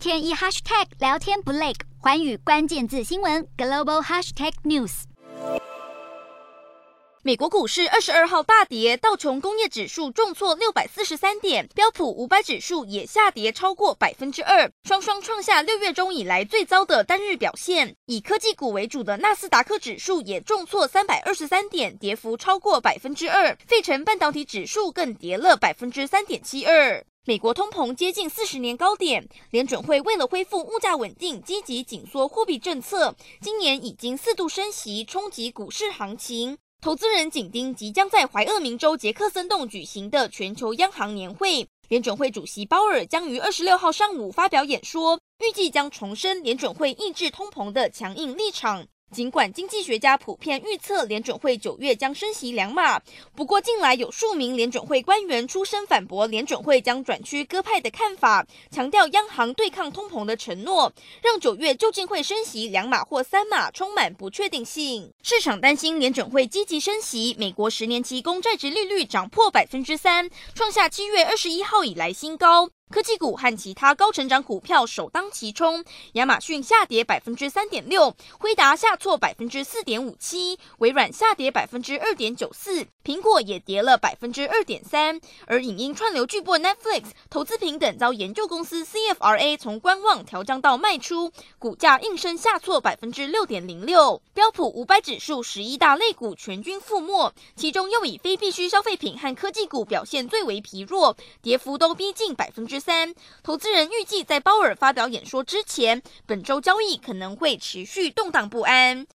天一 hashtag 聊天不累，寰宇关键字新闻 global hashtag news。美国股市二十二号大跌，道琼工业指数重挫六百四十三点，标普五百指数也下跌超过百分之二，双双创下六月中以来最糟的单日表现。以科技股为主的纳斯达克指数也重挫三百二十三点，跌幅超过百分之二，费城半导体指数更跌了百分之三点七二。美国通膨接近四十年高点，联准会为了恢复物价稳定，积极紧缩货币政策，今年已经四度升息，冲击股市行情。投资人紧盯即将在怀俄明州杰克森洞举行的全球央行年会，联准会主席鲍尔将于二十六号上午发表演说，预计将重申联准会抑制通膨的强硬立场。尽管经济学家普遍预测联准会九月将升息两码，不过近来有数名联准会官员出声反驳联准会将转趋鸽派的看法，强调央行对抗通膨的承诺，让九月究竟会升息两码或三码充满不确定性。市场担心联准会积极升息，美国十年期公债殖利率涨破百分之三，创下七月二十一号以来新高。科技股和其他高成长股票首当其冲，亚马逊下跌百分之三点六，辉达下挫百分之四点五七，微软下跌百分之二点九四，苹果也跌了百分之二点三。而影音串流巨擘 Netflix 投资平等遭研究公司 CFRA 从观望调降到卖出，股价应声下挫百分之六点零六。标普五百指数十一大类股全军覆没，其中又以非必需消费品和科技股表现最为疲弱，跌幅都逼近百分之三，投资人预计在鲍尔发表演说之前，本周交易可能会持续动荡不安。